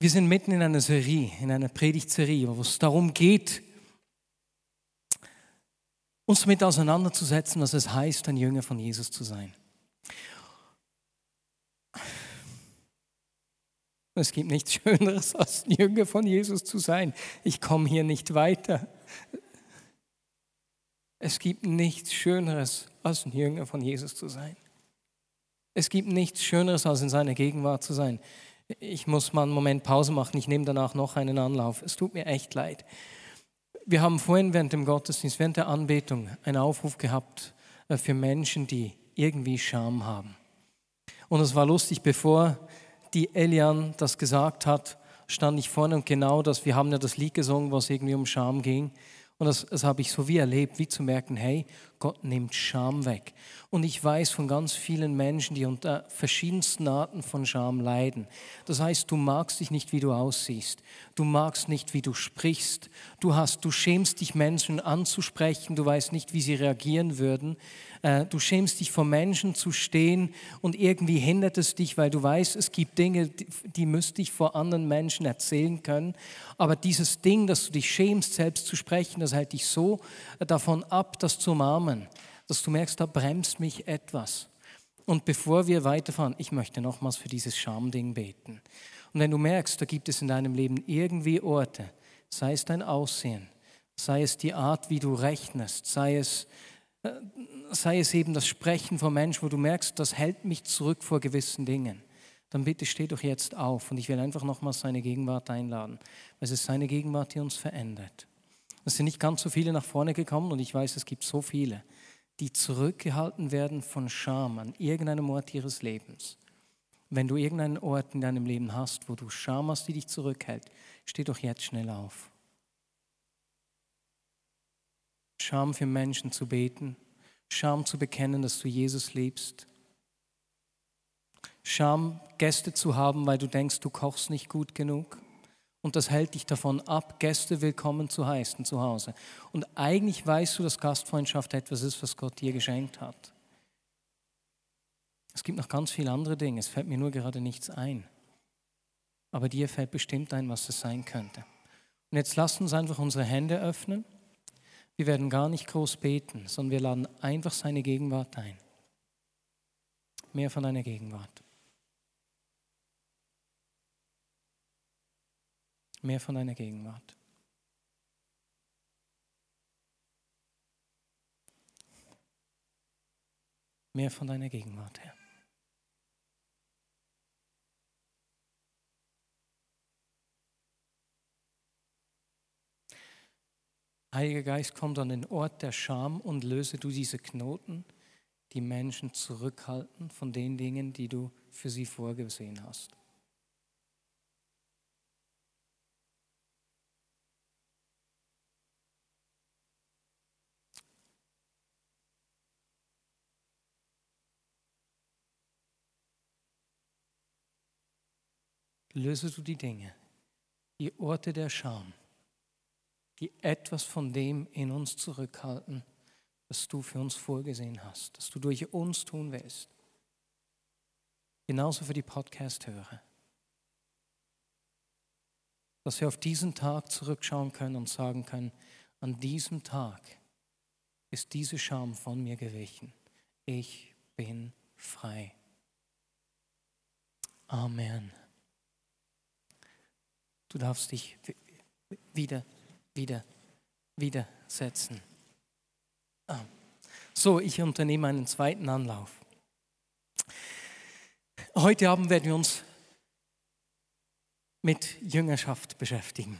Wir sind mitten in einer Serie, in einer Predigtserie, wo es darum geht, uns damit auseinanderzusetzen, was es heißt, ein Jünger von Jesus zu sein. Es gibt nichts Schöneres, als ein Jünger von Jesus zu sein. Ich komme hier nicht weiter. Es gibt nichts Schöneres, als ein Jünger von Jesus zu sein. Es gibt nichts Schöneres, als in seiner Gegenwart zu sein. Ich muss mal einen Moment Pause machen, ich nehme danach noch einen Anlauf. Es tut mir echt leid. Wir haben vorhin während dem Gottesdienst, während der Anbetung einen Aufruf gehabt äh, für Menschen, die irgendwie Scham haben. Und es war lustig, bevor die Elian das gesagt hat, stand ich vorne und genau das, wir haben ja das Lied gesungen, was irgendwie um Scham ging. Und das, das habe ich so wie erlebt, wie zu merken, hey, Gott nimmt Scham weg. Und ich weiß von ganz vielen Menschen, die unter verschiedensten Arten von Scham leiden. Das heißt, du magst dich nicht, wie du aussiehst. Du magst nicht, wie du sprichst. Du hast, du schämst dich, Menschen anzusprechen. Du weißt nicht, wie sie reagieren würden. Äh, du schämst dich vor Menschen zu stehen und irgendwie hindert es dich, weil du weißt, es gibt Dinge, die müsste ich vor anderen Menschen erzählen können. Aber dieses Ding, dass du dich schämst, selbst zu sprechen, das hält dich so davon ab, das zu umarmen dass du merkst, da bremst mich etwas. Und bevor wir weiterfahren, ich möchte nochmals für dieses Schamding beten. Und wenn du merkst, da gibt es in deinem Leben irgendwie Orte, sei es dein Aussehen, sei es die Art, wie du rechnest, sei es, sei es eben das Sprechen von Menschen, wo du merkst, das hält mich zurück vor gewissen Dingen, dann bitte steh doch jetzt auf und ich will einfach nochmals seine Gegenwart einladen, weil es ist seine Gegenwart, die uns verändert. Es sind nicht ganz so viele nach vorne gekommen und ich weiß, es gibt so viele die zurückgehalten werden von Scham an irgendeinem Ort ihres Lebens. Wenn du irgendeinen Ort in deinem Leben hast, wo du Scham hast, die dich zurückhält, steh doch jetzt schnell auf. Scham für Menschen zu beten, Scham zu bekennen, dass du Jesus liebst. Scham, Gäste zu haben, weil du denkst, du kochst nicht gut genug und das hält dich davon ab, Gäste willkommen zu heißen zu Hause. Und eigentlich weißt du, dass Gastfreundschaft etwas ist, was Gott dir geschenkt hat. Es gibt noch ganz viele andere Dinge, es fällt mir nur gerade nichts ein. Aber dir fällt bestimmt ein, was es sein könnte. Und jetzt lass uns einfach unsere Hände öffnen. Wir werden gar nicht groß beten, sondern wir laden einfach seine Gegenwart ein. Mehr von deiner Gegenwart. Mehr von deiner Gegenwart. Mehr von deiner Gegenwart, Herr. Heiliger Geist, kommt an den Ort der Scham und löse du diese Knoten, die Menschen zurückhalten von den Dingen, die du für sie vorgesehen hast. löse du die Dinge, die Orte der Scham, die etwas von dem in uns zurückhalten, was du für uns vorgesehen hast, das du durch uns tun willst. Genauso für die Podcast-Hörer. Dass wir auf diesen Tag zurückschauen können und sagen können, an diesem Tag ist diese Scham von mir gewichen. Ich bin frei. Amen. Du darfst dich wieder, wieder, wieder setzen. Ah. So, ich unternehme einen zweiten Anlauf. Heute Abend werden wir uns mit Jüngerschaft beschäftigen.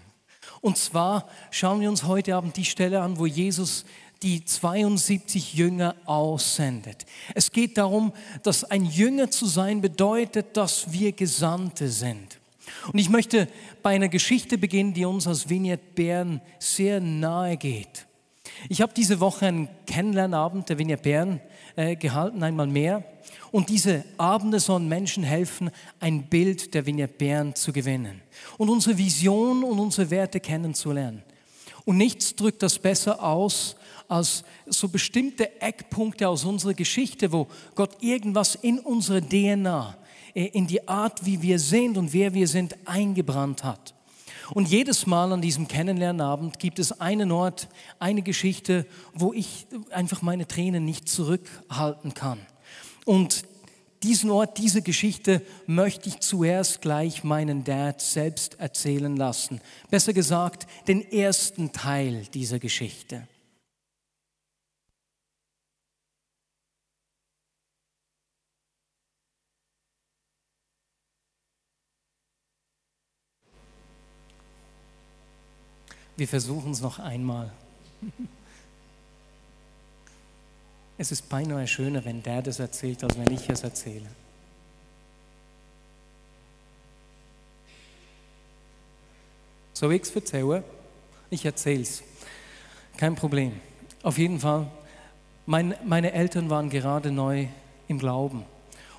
Und zwar schauen wir uns heute Abend die Stelle an, wo Jesus die 72 Jünger aussendet. Es geht darum, dass ein Jünger zu sein bedeutet, dass wir Gesandte sind. Und ich möchte bei einer Geschichte beginnen, die uns aus Vignette Bern sehr nahe geht. Ich habe diese Woche einen Kennenlernabend der Vignette Bern äh, gehalten, einmal mehr. Und diese Abende sollen Menschen helfen, ein Bild der Vignette Bern zu gewinnen und unsere Vision und unsere Werte kennenzulernen. Und nichts drückt das besser aus als so bestimmte Eckpunkte aus unserer Geschichte, wo Gott irgendwas in unserer DNA in die Art, wie wir sind und wer wir sind, eingebrannt hat. Und jedes Mal an diesem Kennenlernabend gibt es einen Ort, eine Geschichte, wo ich einfach meine Tränen nicht zurückhalten kann. Und diesen Ort, diese Geschichte möchte ich zuerst gleich meinen Dad selbst erzählen lassen. Besser gesagt, den ersten Teil dieser Geschichte. Wir versuchen es noch einmal. Es ist beinahe schöner, wenn der das erzählt, als wenn ich es erzähle. Soll ich es erzählen? Ich erzähle es. Kein Problem. Auf jeden Fall, mein, meine Eltern waren gerade neu im Glauben.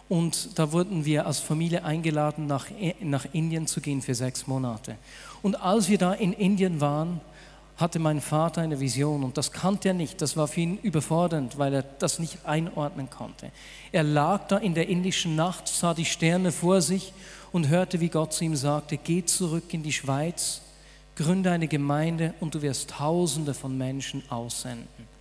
Und da wurden wir als Familie eingeladen, nach, nach Indien zu gehen für sechs Monate. Und als wir da in Indien waren, hatte mein Vater eine Vision und das kannte er nicht. Das war für ihn überfordernd, weil er das nicht einordnen konnte. Er lag da in der indischen Nacht, sah die Sterne vor sich und hörte, wie Gott zu ihm sagte, geh zurück in die Schweiz, gründe eine Gemeinde und du wirst Tausende von Menschen aussenden.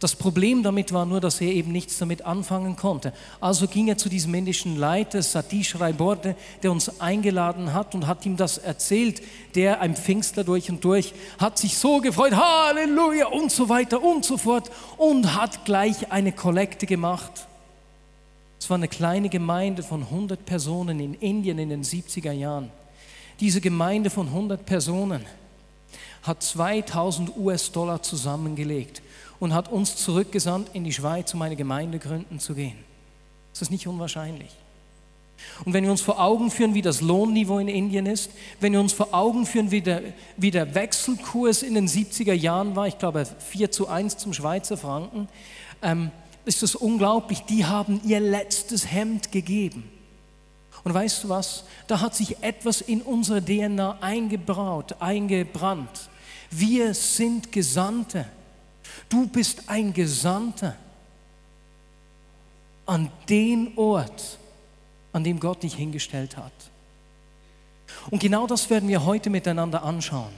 Das Problem damit war nur, dass er eben nichts damit anfangen konnte. Also ging er zu diesem indischen Leiter, Satish Raiborde, der uns eingeladen hat und hat ihm das erzählt. Der, ein Pfingstler durch und durch, hat sich so gefreut, Halleluja und so weiter und so fort und hat gleich eine Kollekte gemacht. Es war eine kleine Gemeinde von 100 Personen in Indien in den 70er Jahren. Diese Gemeinde von 100 Personen hat 2000 US-Dollar zusammengelegt und hat uns zurückgesandt in die Schweiz, um eine Gemeinde gründen zu gehen. Das ist nicht unwahrscheinlich. Und wenn wir uns vor Augen führen, wie das Lohnniveau in Indien ist, wenn wir uns vor Augen führen, wie der, wie der Wechselkurs in den 70er Jahren war, ich glaube 4 zu 1 zum Schweizer Franken, ähm, ist das unglaublich. Die haben ihr letztes Hemd gegeben. Und weißt du was? Da hat sich etwas in unsere DNA eingebraut, eingebrannt. Wir sind Gesandte. Du bist ein Gesandter an den Ort, an dem Gott dich hingestellt hat. Und genau das werden wir heute miteinander anschauen.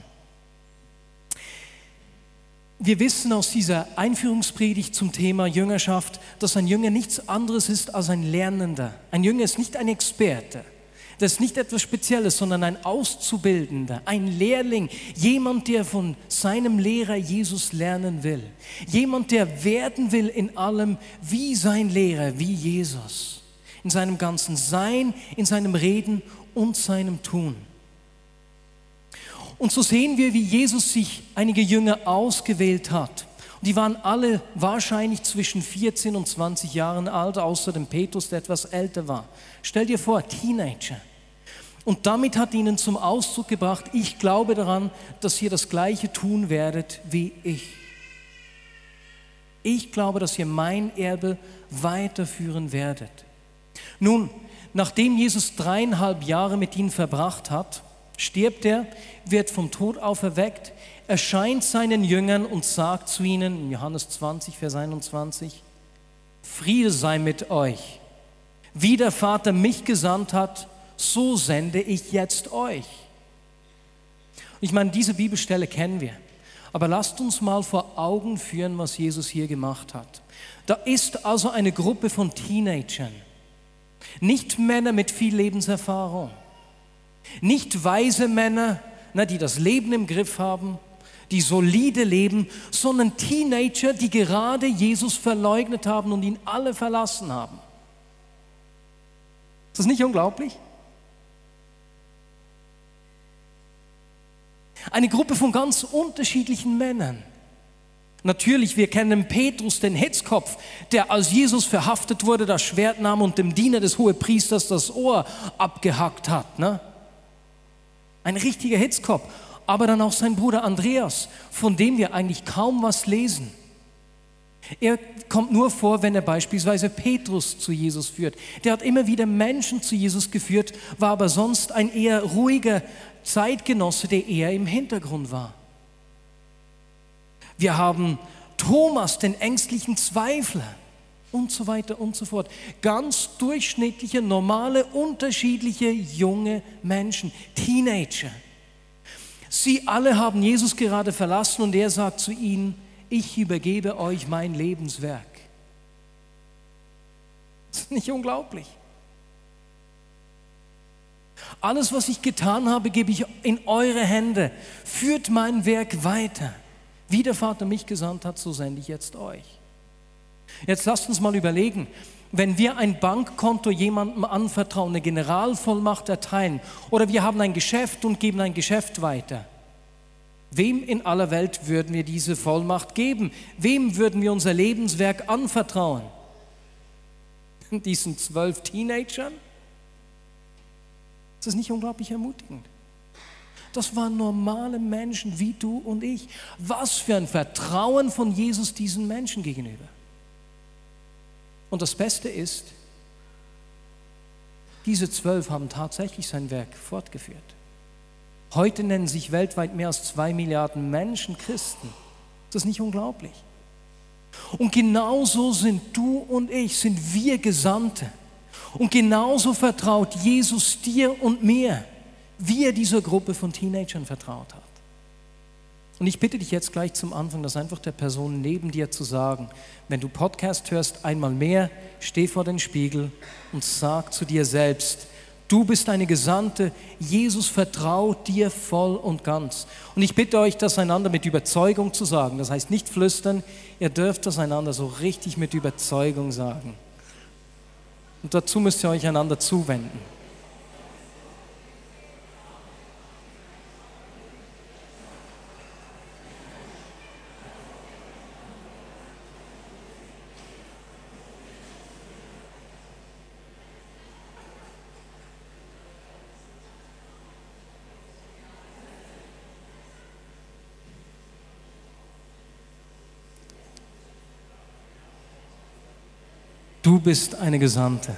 Wir wissen aus dieser Einführungspredigt zum Thema Jüngerschaft, dass ein Jünger nichts anderes ist als ein Lernender. Ein Jünger ist nicht ein Experte. Das ist nicht etwas Spezielles, sondern ein Auszubildender, ein Lehrling, jemand, der von seinem Lehrer Jesus lernen will. Jemand, der werden will in allem wie sein Lehrer, wie Jesus. In seinem ganzen Sein, in seinem Reden und seinem Tun. Und so sehen wir, wie Jesus sich einige Jünger ausgewählt hat. Und die waren alle wahrscheinlich zwischen 14 und 20 Jahren alt, außer dem Petrus, der etwas älter war. Stell dir vor, Teenager. Und damit hat ihnen zum Ausdruck gebracht, ich glaube daran, dass ihr das Gleiche tun werdet wie ich. Ich glaube, dass ihr mein Erbe weiterführen werdet. Nun, nachdem Jesus dreieinhalb Jahre mit ihnen verbracht hat, stirbt er, wird vom Tod auferweckt, erscheint seinen Jüngern und sagt zu ihnen, in Johannes 20, Vers 21, Friede sei mit euch. Wie der Vater mich gesandt hat, so sende ich jetzt euch. Ich meine, diese Bibelstelle kennen wir. Aber lasst uns mal vor Augen führen, was Jesus hier gemacht hat. Da ist also eine Gruppe von Teenagern, nicht Männer mit viel Lebenserfahrung, nicht weise Männer, die das Leben im Griff haben, die solide leben, sondern Teenager, die gerade Jesus verleugnet haben und ihn alle verlassen haben. Ist das nicht unglaublich? Eine Gruppe von ganz unterschiedlichen Männern. Natürlich, wir kennen Petrus, den Hetzkopf, der als Jesus verhaftet wurde, das Schwert nahm und dem Diener des Hohepriesters das Ohr abgehackt hat. Ne? Ein richtiger Hitzkopf. Aber dann auch sein Bruder Andreas, von dem wir eigentlich kaum was lesen. Er kommt nur vor, wenn er beispielsweise Petrus zu Jesus führt. Der hat immer wieder Menschen zu Jesus geführt, war aber sonst ein eher ruhiger Zeitgenosse, der eher im Hintergrund war. Wir haben Thomas, den ängstlichen Zweifler. und so weiter und so fort. Ganz durchschnittliche, normale, unterschiedliche junge Menschen, Teenager. Sie alle haben Jesus gerade verlassen und er sagt zu ihnen, ich übergebe euch mein Lebenswerk. Das ist nicht unglaublich. Alles, was ich getan habe, gebe ich in eure Hände. Führt mein Werk weiter. Wie der Vater mich gesandt hat, so sende ich jetzt euch. Jetzt lasst uns mal überlegen, wenn wir ein Bankkonto jemandem anvertrauen, eine Generalvollmacht erteilen oder wir haben ein Geschäft und geben ein Geschäft weiter. Wem in aller Welt würden wir diese Vollmacht geben? Wem würden wir unser Lebenswerk anvertrauen? Diesen zwölf Teenagern? Ist das nicht unglaublich ermutigend? Das waren normale Menschen wie du und ich. Was für ein Vertrauen von Jesus diesen Menschen gegenüber. Und das Beste ist, diese zwölf haben tatsächlich sein Werk fortgeführt. Heute nennen sich weltweit mehr als zwei Milliarden Menschen Christen. Das ist nicht unglaublich. Und genauso sind du und ich, sind wir Gesandte. Und genauso vertraut Jesus dir und mir, wie er dieser Gruppe von Teenagern vertraut hat. Und ich bitte dich jetzt gleich zum Anfang, das einfach der Person neben dir zu sagen. Wenn du Podcast hörst, einmal mehr, steh vor den Spiegel und sag zu dir selbst, du bist eine Gesandte, Jesus vertraut dir voll und ganz. Und ich bitte euch, das einander mit Überzeugung zu sagen. Das heißt nicht flüstern, ihr dürft das einander so richtig mit Überzeugung sagen. Und dazu müsst ihr euch einander zuwenden. Du bist eine Gesandte.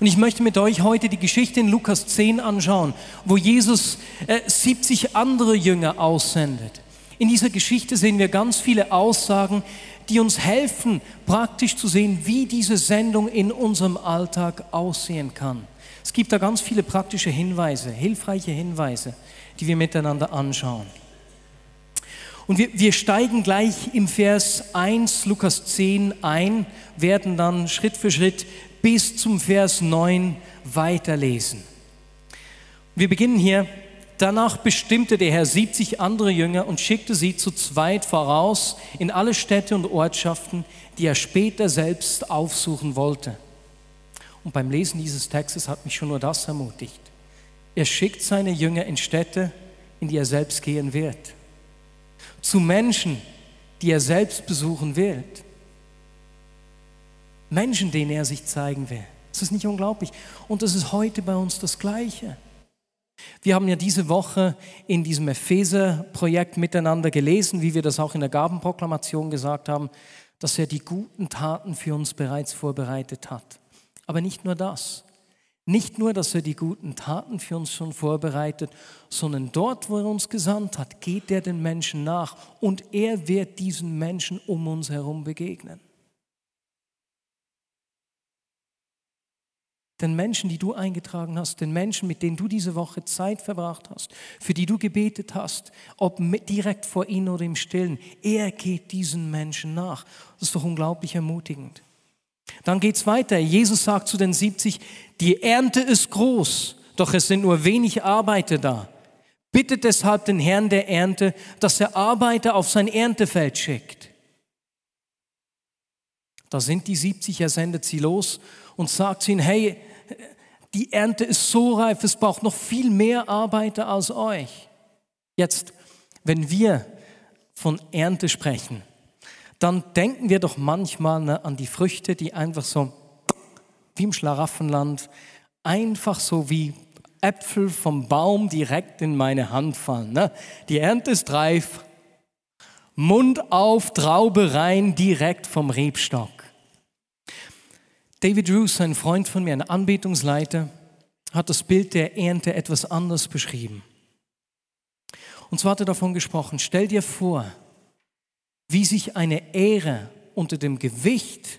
Und ich möchte mit euch heute die Geschichte in Lukas 10 anschauen, wo Jesus äh, 70 andere Jünger aussendet. In dieser Geschichte sehen wir ganz viele Aussagen, die uns helfen, praktisch zu sehen, wie diese Sendung in unserem Alltag aussehen kann. Es gibt da ganz viele praktische Hinweise, hilfreiche Hinweise, die wir miteinander anschauen. Und wir, wir steigen gleich im Vers 1, Lukas 10 ein, werden dann Schritt für Schritt bis zum Vers 9 weiterlesen. Wir beginnen hier. Danach bestimmte der Herr 70 andere Jünger und schickte sie zu zweit voraus in alle Städte und Ortschaften, die er später selbst aufsuchen wollte. Und beim Lesen dieses Textes hat mich schon nur das ermutigt. Er schickt seine Jünger in Städte, in die er selbst gehen wird zu Menschen, die er selbst besuchen wird. Menschen, denen er sich zeigen will. Das ist nicht unglaublich. Und das ist heute bei uns das Gleiche. Wir haben ja diese Woche in diesem Epheser-Projekt miteinander gelesen, wie wir das auch in der Gabenproklamation gesagt haben, dass er die guten Taten für uns bereits vorbereitet hat. Aber nicht nur das. Nicht nur, dass er die guten Taten für uns schon vorbereitet, sondern dort, wo er uns gesandt hat, geht er den Menschen nach und er wird diesen Menschen um uns herum begegnen. Den Menschen, die du eingetragen hast, den Menschen, mit denen du diese Woche Zeit verbracht hast, für die du gebetet hast, ob direkt vor ihnen oder im Stillen, er geht diesen Menschen nach. Das ist doch unglaublich ermutigend. Dann geht es weiter. Jesus sagt zu den 70, die Ernte ist groß, doch es sind nur wenig Arbeiter da. Bittet deshalb den Herrn der Ernte, dass er Arbeiter auf sein Erntefeld schickt. Da sind die 70, er sendet sie los und sagt ihnen, hey, die Ernte ist so reif, es braucht noch viel mehr Arbeiter als euch. Jetzt, wenn wir von Ernte sprechen, dann denken wir doch manchmal ne, an die Früchte, die einfach so wie im Schlaraffenland, einfach so wie Äpfel vom Baum direkt in meine Hand fallen. Ne? Die Ernte ist reif, Mund auf, Traube rein, direkt vom Rebstock. David Roos, ein Freund von mir, ein Anbetungsleiter, hat das Bild der Ernte etwas anders beschrieben. Und zwar hat er davon gesprochen, stell dir vor, wie sich eine Ähre unter dem Gewicht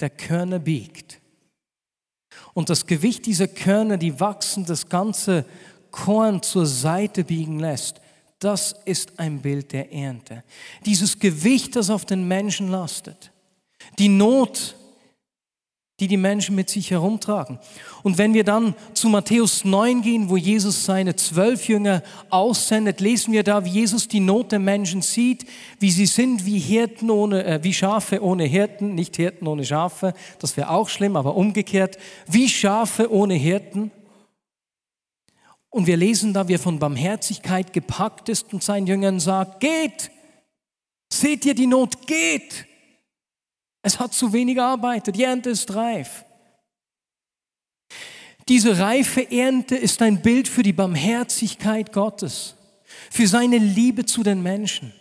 der Körner biegt. Und das Gewicht dieser Körner, die wachsen, das ganze Korn zur Seite biegen lässt, das ist ein Bild der Ernte. Dieses Gewicht, das auf den Menschen lastet, die Not, die die Menschen mit sich herumtragen. Und wenn wir dann zu Matthäus 9 gehen, wo Jesus seine zwölf Jünger aussendet, lesen wir da, wie Jesus die Not der Menschen sieht, wie sie sind wie Hirten ohne, äh, wie Schafe ohne Hirten, nicht Hirten ohne Schafe, das wäre auch schlimm, aber umgekehrt, wie Schafe ohne Hirten. Und wir lesen da, wie er von Barmherzigkeit gepackt ist und seinen Jüngern sagt, geht, seht ihr die Not, geht. Es hat zu wenig Arbeiter, die Ernte ist reif. Diese reife Ernte ist ein Bild für die Barmherzigkeit Gottes, für seine Liebe zu den Menschen.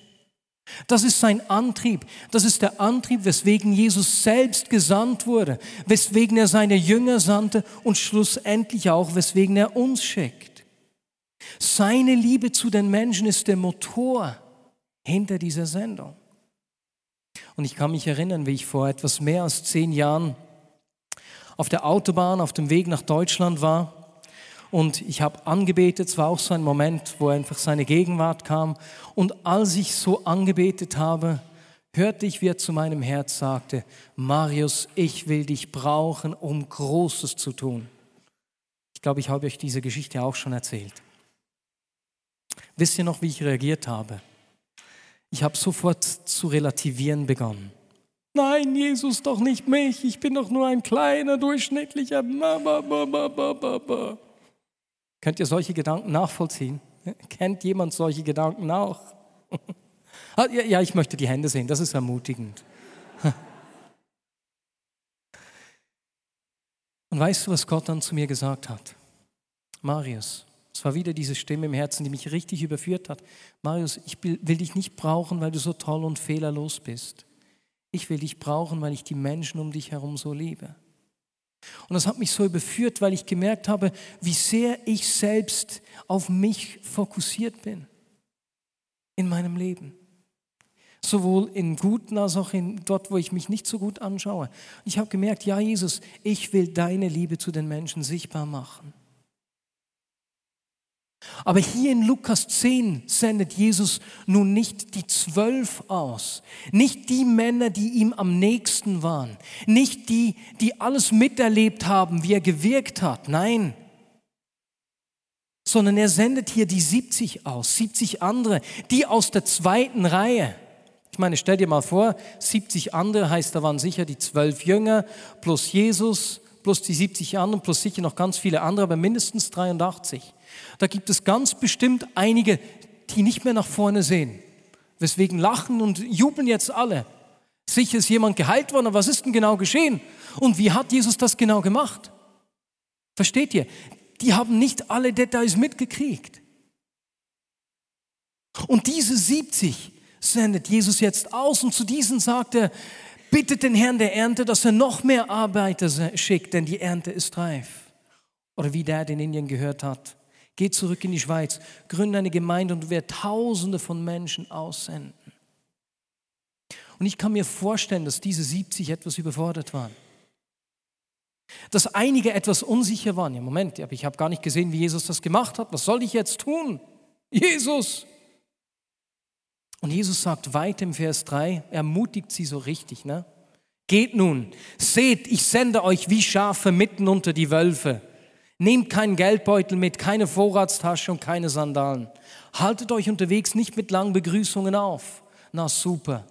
Das ist sein Antrieb. Das ist der Antrieb, weswegen Jesus selbst gesandt wurde, weswegen er seine Jünger sandte und schlussendlich auch, weswegen er uns schickt. Seine Liebe zu den Menschen ist der Motor hinter dieser Sendung. Und ich kann mich erinnern, wie ich vor etwas mehr als zehn Jahren auf der Autobahn auf dem Weg nach Deutschland war. Und ich habe angebetet, es war auch so ein Moment, wo einfach seine Gegenwart kam. Und als ich so angebetet habe, hörte ich, wie er zu meinem Herz sagte, Marius, ich will dich brauchen, um Großes zu tun. Ich glaube, ich habe euch diese Geschichte auch schon erzählt. Wisst ihr noch, wie ich reagiert habe? Ich habe sofort zu relativieren begonnen. Nein, Jesus, doch nicht mich. Ich bin doch nur ein kleiner, durchschnittlicher. Könnt ihr solche Gedanken nachvollziehen? Kennt jemand solche Gedanken auch? Ah, ja, ich möchte die Hände sehen, das ist ermutigend. Und weißt du, was Gott dann zu mir gesagt hat? Marius, es war wieder diese Stimme im Herzen, die mich richtig überführt hat. Marius, ich will dich nicht brauchen, weil du so toll und fehlerlos bist. Ich will dich brauchen, weil ich die Menschen um dich herum so liebe. Und das hat mich so überführt, weil ich gemerkt habe, wie sehr ich selbst auf mich fokussiert bin in meinem Leben. Sowohl in guten als auch in dort, wo ich mich nicht so gut anschaue. Ich habe gemerkt, ja Jesus, ich will deine Liebe zu den Menschen sichtbar machen. Aber hier in Lukas 10 sendet Jesus nun nicht die zwölf aus, nicht die Männer, die ihm am nächsten waren, nicht die, die alles miterlebt haben, wie er gewirkt hat, nein, sondern er sendet hier die 70 aus, 70 andere, die aus der zweiten Reihe. Ich meine, stell dir mal vor, 70 andere heißt, da waren sicher die zwölf Jünger plus Jesus plus die 70 anderen plus sicher noch ganz viele andere, aber mindestens 83. Da gibt es ganz bestimmt einige, die nicht mehr nach vorne sehen. Weswegen lachen und jubeln jetzt alle. Sicher ist jemand geheilt worden, aber was ist denn genau geschehen? Und wie hat Jesus das genau gemacht? Versteht ihr? Die haben nicht alle Details mitgekriegt. Und diese 70 sendet Jesus jetzt aus und zu diesen sagt er, bittet den Herrn der Ernte, dass er noch mehr Arbeiter schickt, denn die Ernte ist reif. Oder wie der in Indien gehört hat, Geh zurück in die Schweiz, gründe eine Gemeinde und werde Tausende von Menschen aussenden. Und ich kann mir vorstellen, dass diese 70 etwas überfordert waren. Dass einige etwas unsicher waren. Ja, Moment, ich habe gar nicht gesehen, wie Jesus das gemacht hat. Was soll ich jetzt tun? Jesus! Und Jesus sagt weiter im Vers 3, ermutigt sie so richtig, ne? Geht nun, seht, ich sende euch wie Schafe mitten unter die Wölfe. Nehmt keinen Geldbeutel mit, keine Vorratstasche und keine Sandalen. Haltet euch unterwegs nicht mit langen Begrüßungen auf. Na super.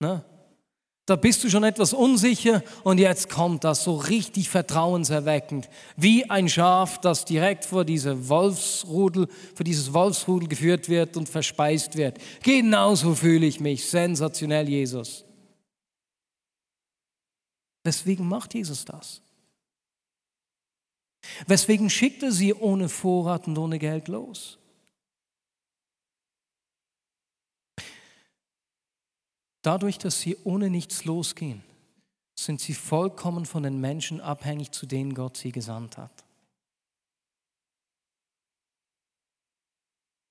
Ne? Da bist du schon etwas unsicher und jetzt kommt das so richtig vertrauenserweckend. Wie ein Schaf, das direkt vor diese Wolfsrudel, vor dieses Wolfsrudel geführt wird und verspeist wird. Genauso fühle ich mich. Sensationell, Jesus. Deswegen macht Jesus das. Weswegen schickt er sie ohne Vorrat und ohne Geld los? Dadurch, dass sie ohne nichts losgehen, sind sie vollkommen von den Menschen abhängig, zu denen Gott sie gesandt hat.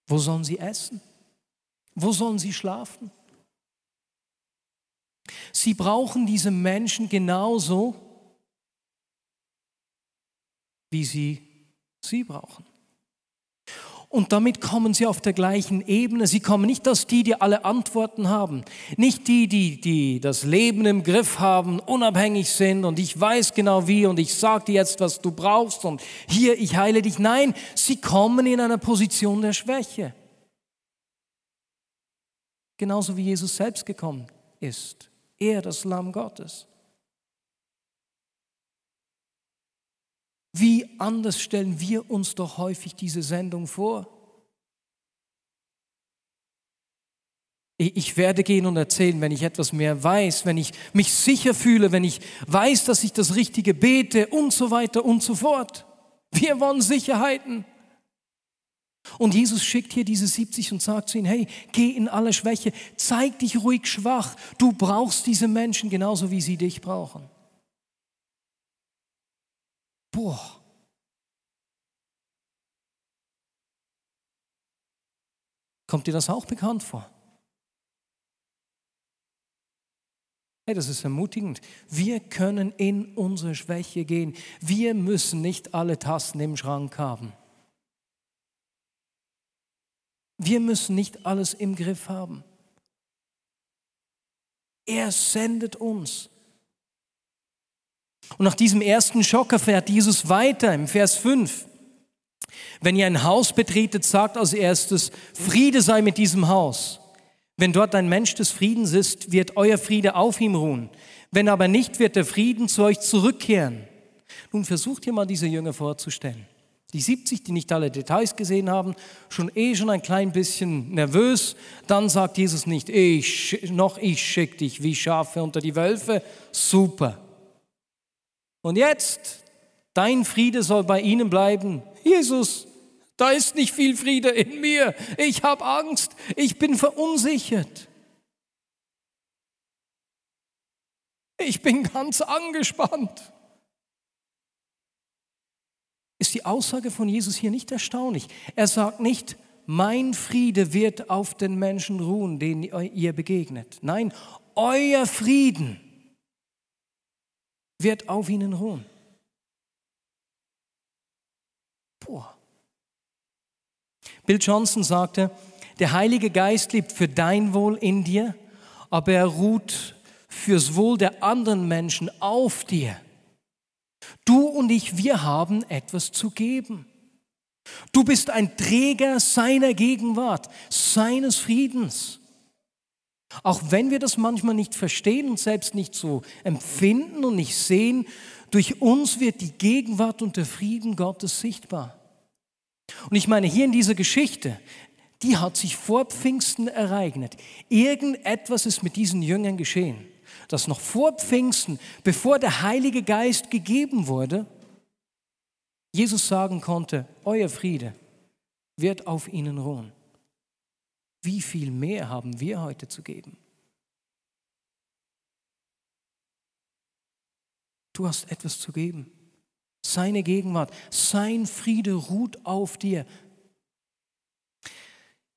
Wo sollen sie essen? Wo sollen sie schlafen? Sie brauchen diese Menschen genauso, wie sie sie brauchen. Und damit kommen sie auf der gleichen Ebene. Sie kommen nicht als die, die alle Antworten haben. Nicht die, die, die das Leben im Griff haben, unabhängig sind und ich weiß genau wie und ich sage dir jetzt, was du brauchst und hier, ich heile dich. Nein, sie kommen in einer Position der Schwäche. Genauso wie Jesus selbst gekommen ist. Er, das Lamm Gottes. Wie anders stellen wir uns doch häufig diese Sendung vor? Ich werde gehen und erzählen, wenn ich etwas mehr weiß, wenn ich mich sicher fühle, wenn ich weiß, dass ich das Richtige bete und so weiter und so fort. Wir wollen Sicherheiten. Und Jesus schickt hier diese 70 und sagt zu ihnen, hey, geh in alle Schwäche, zeig dich ruhig schwach. Du brauchst diese Menschen genauso, wie sie dich brauchen. Boah. Kommt dir das auch bekannt vor? Hey, das ist ermutigend. Wir können in unsere Schwäche gehen. Wir müssen nicht alle Tassen im Schrank haben. Wir müssen nicht alles im Griff haben. Er sendet uns. Und nach diesem ersten Schock erfährt Jesus weiter im Vers 5. Wenn ihr ein Haus betretet, sagt als erstes, Friede sei mit diesem Haus. Wenn dort ein Mensch des Friedens ist, wird euer Friede auf ihm ruhen. Wenn aber nicht, wird der Frieden zu euch zurückkehren. Nun versucht ihr mal diese Jünger vorzustellen. Die 70, die nicht alle Details gesehen haben, schon eh schon ein klein bisschen nervös. Dann sagt Jesus nicht, ich, noch ich schick dich wie Schafe unter die Wölfe. Super. Und jetzt, dein Friede soll bei ihnen bleiben. Jesus, da ist nicht viel Friede in mir. Ich habe Angst. Ich bin verunsichert. Ich bin ganz angespannt. Ist die Aussage von Jesus hier nicht erstaunlich? Er sagt nicht, mein Friede wird auf den Menschen ruhen, denen ihr begegnet. Nein, euer Frieden wird auf ihnen ruhen. Boah. Bill Johnson sagte, der Heilige Geist lebt für dein Wohl in dir, aber er ruht fürs Wohl der anderen Menschen auf dir. Du und ich, wir haben etwas zu geben. Du bist ein Träger seiner Gegenwart, seines Friedens. Auch wenn wir das manchmal nicht verstehen und selbst nicht so empfinden und nicht sehen, durch uns wird die Gegenwart und der Frieden Gottes sichtbar. Und ich meine, hier in dieser Geschichte, die hat sich vor Pfingsten ereignet. Irgendetwas ist mit diesen Jüngern geschehen, dass noch vor Pfingsten, bevor der Heilige Geist gegeben wurde, Jesus sagen konnte, euer Friede wird auf ihnen ruhen. Wie viel mehr haben wir heute zu geben? Du hast etwas zu geben. Seine Gegenwart, sein Friede ruht auf dir.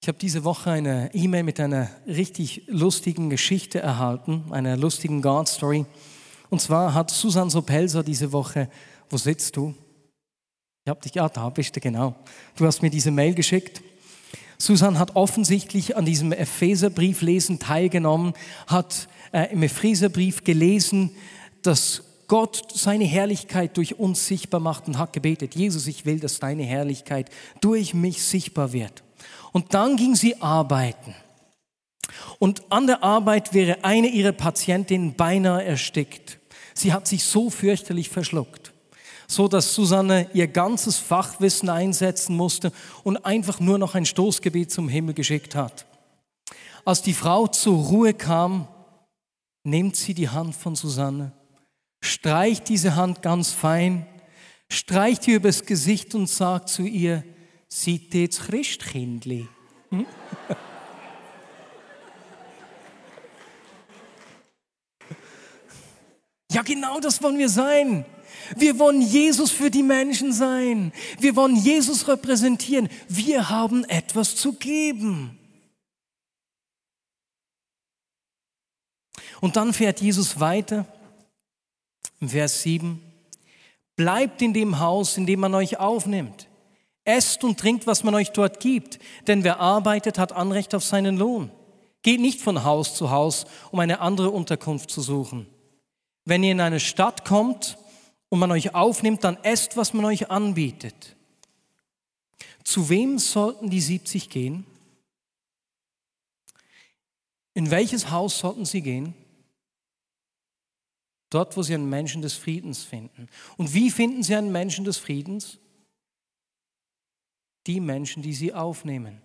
Ich habe diese Woche eine E-Mail mit einer richtig lustigen Geschichte erhalten, einer lustigen God-Story. Und zwar hat Susan Sopelser diese Woche, wo sitzt du? Ich habe dich, ja, da bist du, genau. Du hast mir diese Mail geschickt. Susan hat offensichtlich an diesem Epheserbrieflesen teilgenommen, hat äh, im Epheserbrief gelesen, dass Gott seine Herrlichkeit durch uns sichtbar macht und hat gebetet, Jesus, ich will, dass deine Herrlichkeit durch mich sichtbar wird. Und dann ging sie arbeiten. Und an der Arbeit wäre eine ihrer Patientinnen beinahe erstickt. Sie hat sich so fürchterlich verschluckt so dass Susanne ihr ganzes Fachwissen einsetzen musste und einfach nur noch ein Stoßgebet zum Himmel geschickt hat. Als die Frau zur Ruhe kam, nimmt sie die Hand von Susanne, streicht diese Hand ganz fein, streicht ihr übers Gesicht und sagt zu ihr, sieht jetzt Christkindli. Hm? Ja, genau das wollen wir sein. Wir wollen Jesus für die Menschen sein. Wir wollen Jesus repräsentieren. Wir haben etwas zu geben. Und dann fährt Jesus weiter im Vers 7. Bleibt in dem Haus, in dem man euch aufnimmt. Esst und trinkt, was man euch dort gibt, denn wer arbeitet, hat Anrecht auf seinen Lohn. Geht nicht von Haus zu Haus, um eine andere Unterkunft zu suchen. Wenn ihr in eine Stadt kommt und man euch aufnimmt, dann esst, was man euch anbietet. Zu wem sollten die 70 gehen? In welches Haus sollten sie gehen? Dort, wo sie einen Menschen des Friedens finden. Und wie finden sie einen Menschen des Friedens? Die Menschen, die sie aufnehmen.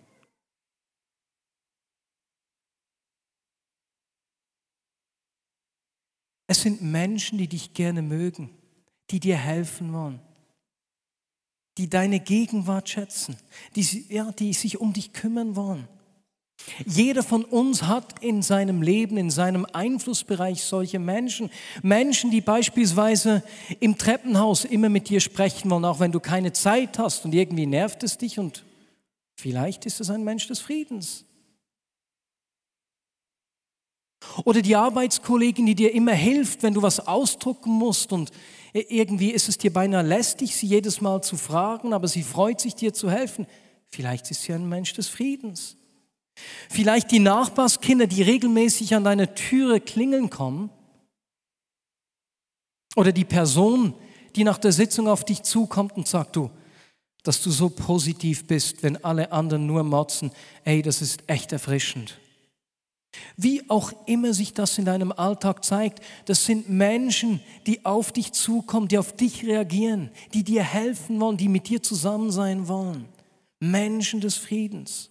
Es sind Menschen, die dich gerne mögen, die dir helfen wollen, die deine Gegenwart schätzen, die, ja, die sich um dich kümmern wollen. Jeder von uns hat in seinem Leben, in seinem Einflussbereich solche Menschen. Menschen, die beispielsweise im Treppenhaus immer mit dir sprechen wollen, auch wenn du keine Zeit hast und irgendwie nervt es dich und vielleicht ist es ein Mensch des Friedens. Oder die Arbeitskollegin, die dir immer hilft, wenn du was ausdrucken musst und irgendwie ist es dir beinahe lästig, sie jedes Mal zu fragen, aber sie freut sich, dir zu helfen. Vielleicht ist sie ein Mensch des Friedens. Vielleicht die Nachbarskinder, die regelmäßig an deine Türe klingeln kommen. Oder die Person, die nach der Sitzung auf dich zukommt und sagt, du, dass du so positiv bist, wenn alle anderen nur motzen, ey, das ist echt erfrischend. Wie auch immer sich das in deinem Alltag zeigt, das sind Menschen, die auf dich zukommen, die auf dich reagieren, die dir helfen wollen, die mit dir zusammen sein wollen. Menschen des Friedens.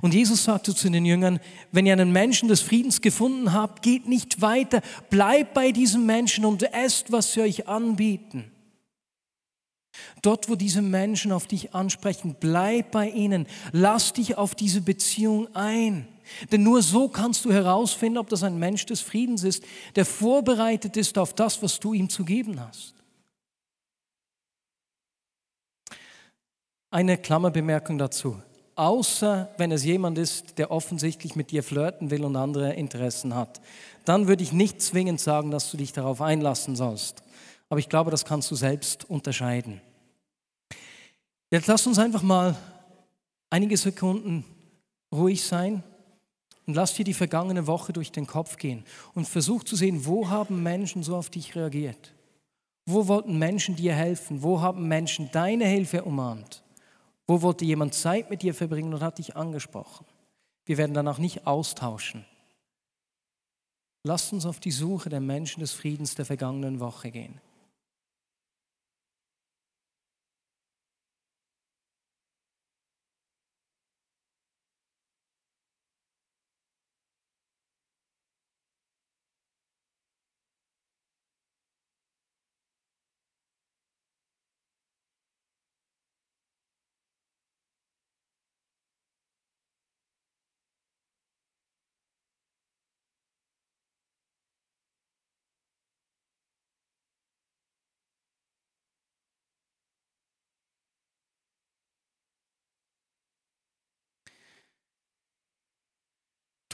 Und Jesus sagte zu den Jüngern, wenn ihr einen Menschen des Friedens gefunden habt, geht nicht weiter, bleibt bei diesem Menschen und esst, was sie euch anbieten. Dort, wo diese Menschen auf dich ansprechen, bleib bei ihnen, lass dich auf diese Beziehung ein. Denn nur so kannst du herausfinden, ob das ein Mensch des Friedens ist, der vorbereitet ist auf das, was du ihm zu geben hast. Eine Klammerbemerkung dazu außer wenn es jemand ist, der offensichtlich mit dir flirten will und andere Interessen hat. Dann würde ich nicht zwingend sagen, dass du dich darauf einlassen sollst. Aber ich glaube, das kannst du selbst unterscheiden. Jetzt lass uns einfach mal einige Sekunden ruhig sein und lass dir die vergangene Woche durch den Kopf gehen und versuch zu sehen, wo haben Menschen so auf dich reagiert? Wo wollten Menschen dir helfen? Wo haben Menschen deine Hilfe umarmt? Wo wollte jemand Zeit mit dir verbringen und hat dich angesprochen? Wir werden danach nicht austauschen. Lasst uns auf die Suche der Menschen des Friedens der vergangenen Woche gehen.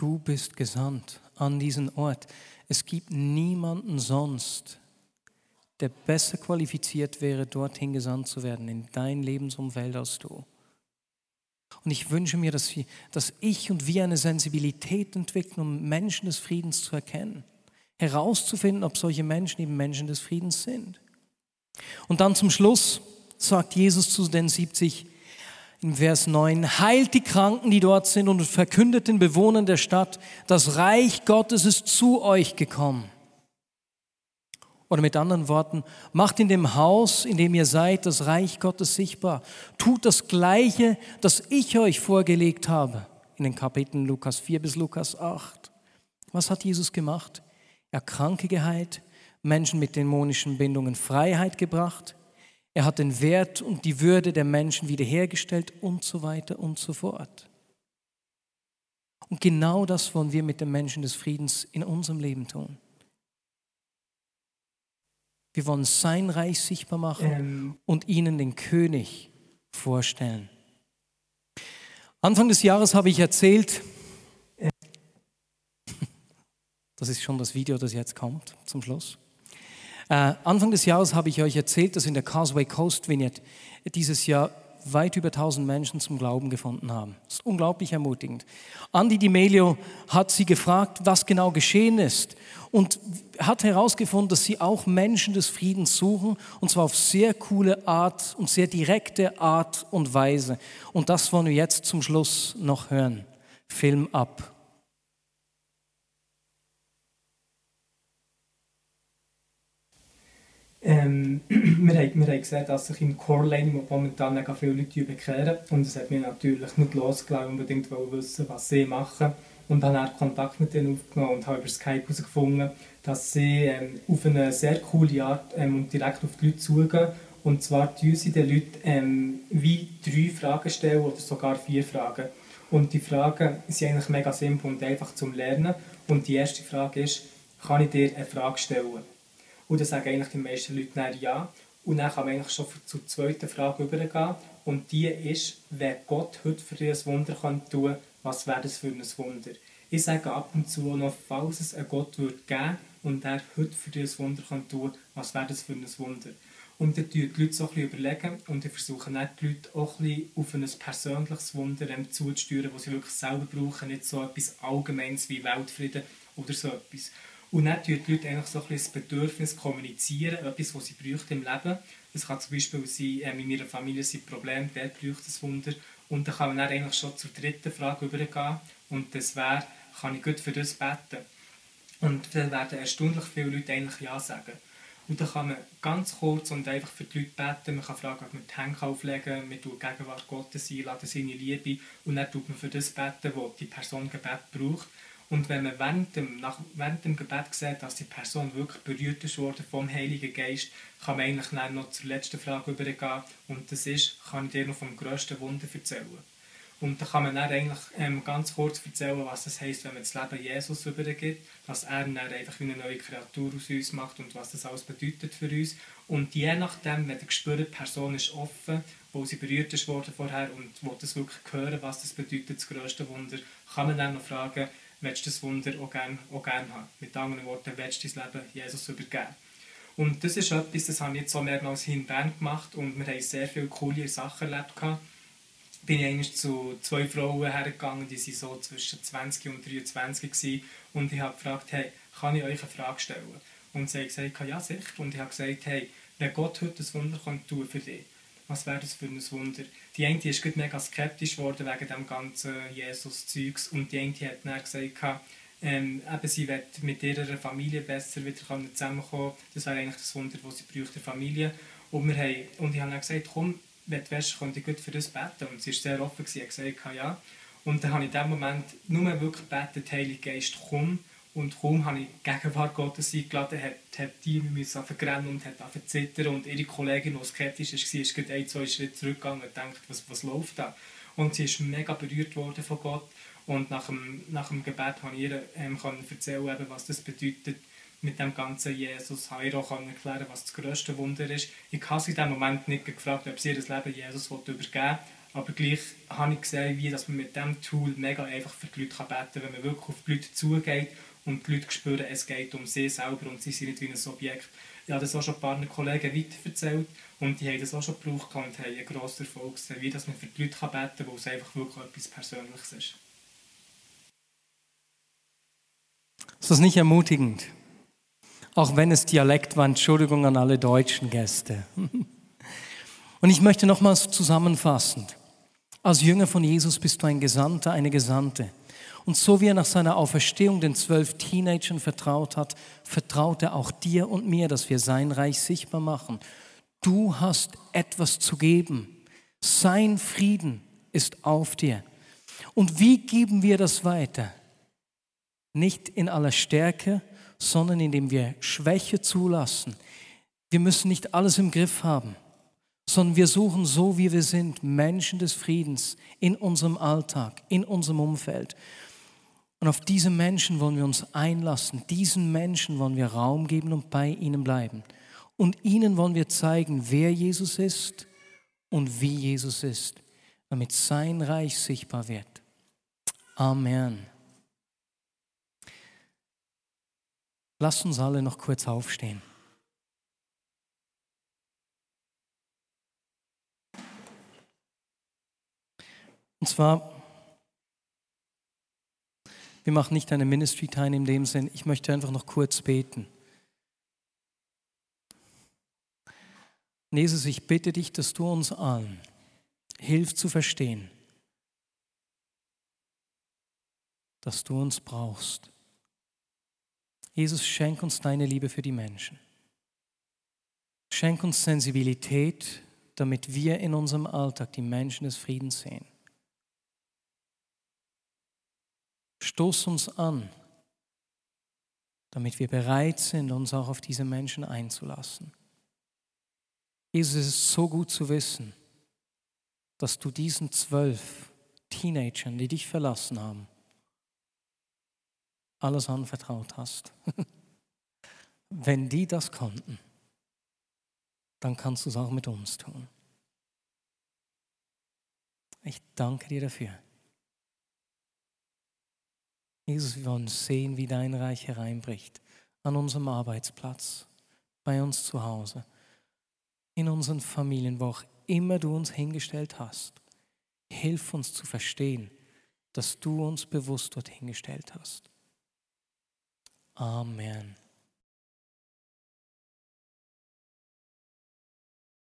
Du bist gesandt an diesen Ort. Es gibt niemanden sonst, der besser qualifiziert wäre, dorthin gesandt zu werden, in dein Lebensumfeld als du. Und ich wünsche mir, dass, wir, dass ich und wir eine Sensibilität entwickeln, um Menschen des Friedens zu erkennen, herauszufinden, ob solche Menschen eben Menschen des Friedens sind. Und dann zum Schluss sagt Jesus zu den 70, im Vers 9, heilt die Kranken, die dort sind und verkündet den Bewohnern der Stadt, das Reich Gottes ist zu euch gekommen. Oder mit anderen Worten, macht in dem Haus, in dem ihr seid, das Reich Gottes sichtbar. Tut das Gleiche, das ich euch vorgelegt habe. In den Kapiteln Lukas 4 bis Lukas 8. Was hat Jesus gemacht? Er Kranke geheilt, Menschen mit dämonischen Bindungen Freiheit gebracht, er hat den Wert und die Würde der Menschen wiederhergestellt und so weiter und so fort. Und genau das wollen wir mit den Menschen des Friedens in unserem Leben tun. Wir wollen sein Reich sichtbar machen ähm. und ihnen den König vorstellen. Anfang des Jahres habe ich erzählt, das ist schon das Video, das jetzt kommt zum Schluss. Äh, Anfang des Jahres habe ich euch erzählt, dass in der Causeway Coast Vignette dieses Jahr weit über 1000 Menschen zum Glauben gefunden haben. Das ist unglaublich ermutigend. Andi Di Melio hat sie gefragt, was genau geschehen ist und hat herausgefunden, dass sie auch Menschen des Friedens suchen und zwar auf sehr coole Art und sehr direkte Art und Weise. Und das wollen wir jetzt zum Schluss noch hören. Film ab. Ähm, wir, haben, wir haben gesehen, dass sich im Core-Lane momentan mega viele Leute bekehren und es hat mich natürlich nicht losgelassen, unbedingt wissen, was sie machen. Und dann habe Kontakt mit ihnen aufgenommen und habe über Skype herausgefunden, dass sie ähm, auf eine sehr coole Art ähm, direkt auf die Leute zugehen. Und zwar tun sie den Leuten ähm, wie drei Fragen stellen oder sogar vier Fragen. Und die Fragen sind eigentlich mega simpel und einfach zum Lernen. Und die erste Frage ist, kann ich dir eine Frage stellen? Und dann sagen eigentlich die meisten Leute dann ja. Und dann kann man eigentlich schon zur zweiten Frage übergehen. Und die ist, wenn Gott heute für dich ein Wunder tun kann, was wäre das für ein Wunder? Ich sage ab und zu noch, falls es einen Gott würde geben und er heute für dich ein Wunder kann tun kann, was wäre das für ein Wunder? Und dann die Leute so ein bisschen überlegen und ich versuche dann die Leute auch ein auf ein persönliches Wunder zuzusteuern, das sie wirklich selber brauchen, nicht so etwas Allgemeines wie Weltfrieden oder so etwas. Und dann tun die Leute eigentlich so ein bisschen das Bedürfnis kommunizieren, etwas, was sie bräuchten im Leben. Es kann zum Beispiel sein, äh, in meiner Familie sind Probleme, der braucht das Wunder. Und dann kann man dann eigentlich schon zur dritten Frage übergehen. Und das wäre, kann ich gut für das beten? Und dann werden erstaunlich viele Leute eigentlich Ja sagen. Und dann kann man ganz kurz und einfach für die Leute beten. Man kann fragen, ob man die Hände auflegen kann. Man tut Gegenwart Gottes einladen, seine Liebe. Und dann tut man für das beten, was die Person Gebet braucht. Und wenn man während dem, nach, während dem Gebet sieht, dass die Person wirklich berührt worden vom Heiligen Geist, kann man eigentlich dann noch zur letzten Frage übergehen. Und das ist, kann ich dir noch vom grössten Wunder erzählen? Und da kann man dann eigentlich ähm, ganz kurz erzählen, was das heisst, wenn man das Leben Jesus übergibt, dass er dann einfach wie eine neue Kreatur aus uns macht und was das alles bedeutet für uns. Und je nachdem, wenn die Person ist offen, wo sie berührt ist worden vorher und will das wirklich hören, was das bedeutet, das grösste Wunder, kann man dann noch fragen, willst du das Wunder auch gerne, auch gerne haben. Mit anderen Worten, willst du dein Leben Jesus übergeben. Und das ist etwas, das habe ich jetzt so mehrmals hier in Bern gemacht und wir haben sehr viele coole Sachen erlebt. Gehabt. Bin ich eigentlich zu zwei Frauen hergegangen, die sind so zwischen 20 und 23 waren und ich habe gefragt, hey, kann ich euch eine Frage stellen? Und sie haben gesagt, ja sicher. Und ich habe gesagt, hey, wenn Gott heute ein Wunder kann tun für dich, was wäre das für ein Wunder? Die eine ist mega skeptisch geworden wegen dem ganzen Jesus-Zeugs und die eine hat dann gesagt, ähm, eben, sie wird mit ihrer Familie besser wieder zusammenkommen. Das wäre eigentlich das Wunder, das sie bräuchte, Familie. Und, wir haben, und ich habe dann gesagt, komm, wenn du willst, könnte ich gut für das beten. Und sie war sehr offen, sie hat gesagt, ja. Und dann habe ich in dem Moment nur wirklich gebetet, Heilige Geist, komm und kaum habe ich die Gegenwart Gottes eingeladen, hat, hat die müssen verrennen und hat angefangen zittern. Und ihre Kollegin, die skeptisch war, ist gerade ein, zwei Schritte zurückgegangen und denkt, was, was läuft da? Und sie ist mega berührt worden von Gott. Und nach dem, nach dem Gebet konnte ich ihr ähm, erzählen, eben, was das bedeutet mit dem ganzen Jesus. Ich konnte ihr auch erklären, was das grösste Wunder ist. Ich habe sie in dem Moment nicht gefragt, ob sie ihr Leben Jesus übergeben will. Aber gleich habe ich gesehen, wie dass man mit diesem Tool mega einfach für die Leute beten kann, wenn man wirklich auf die Leute zugeht und die Leute spüren, es geht um sie selber und sie sind nicht wie ein Objekt. Ich habe das auch schon ein paar Kollegen weiterverzählt und die haben das auch schon gebraucht und haben einen grossen Erfolg gesehen, wie dass man für die Leute beten kann, wo es einfach wirklich etwas Persönliches ist. Ist das nicht ermutigend? Auch wenn es Dialekt war, Entschuldigung an alle deutschen Gäste. Und ich möchte nochmals zusammenfassend. Als Jünger von Jesus bist du ein Gesandter, eine Gesandte. Und so wie er nach seiner Auferstehung den zwölf Teenagern vertraut hat, vertraut er auch dir und mir, dass wir sein Reich sichtbar machen. Du hast etwas zu geben. Sein Frieden ist auf dir. Und wie geben wir das weiter? Nicht in aller Stärke, sondern indem wir Schwäche zulassen. Wir müssen nicht alles im Griff haben, sondern wir suchen so, wie wir sind, Menschen des Friedens in unserem Alltag, in unserem Umfeld. Und auf diese Menschen wollen wir uns einlassen. Diesen Menschen wollen wir Raum geben und bei ihnen bleiben. Und ihnen wollen wir zeigen, wer Jesus ist und wie Jesus ist. damit sein Reich sichtbar wird. Amen. Lasst uns alle noch kurz aufstehen. Und zwar, wir machen nicht eine Ministry Time in dem Sinn, ich möchte einfach noch kurz beten. Jesus, ich bitte dich, dass du uns allen hilfst zu verstehen, dass du uns brauchst. Jesus, schenk uns deine Liebe für die Menschen. Schenk uns Sensibilität, damit wir in unserem Alltag die Menschen des Friedens sehen. Stoß uns an, damit wir bereit sind, uns auch auf diese Menschen einzulassen. Jesus, es ist so gut zu wissen, dass du diesen zwölf Teenagern, die dich verlassen haben, alles anvertraut hast. Wenn die das konnten, dann kannst du es auch mit uns tun. Ich danke dir dafür. Jesus, wir wollen sehen, wie dein Reich hereinbricht an unserem Arbeitsplatz, bei uns zu Hause, in unseren Familien, wo auch immer du uns hingestellt hast. Hilf uns zu verstehen, dass du uns bewusst dorthin gestellt hast. Amen.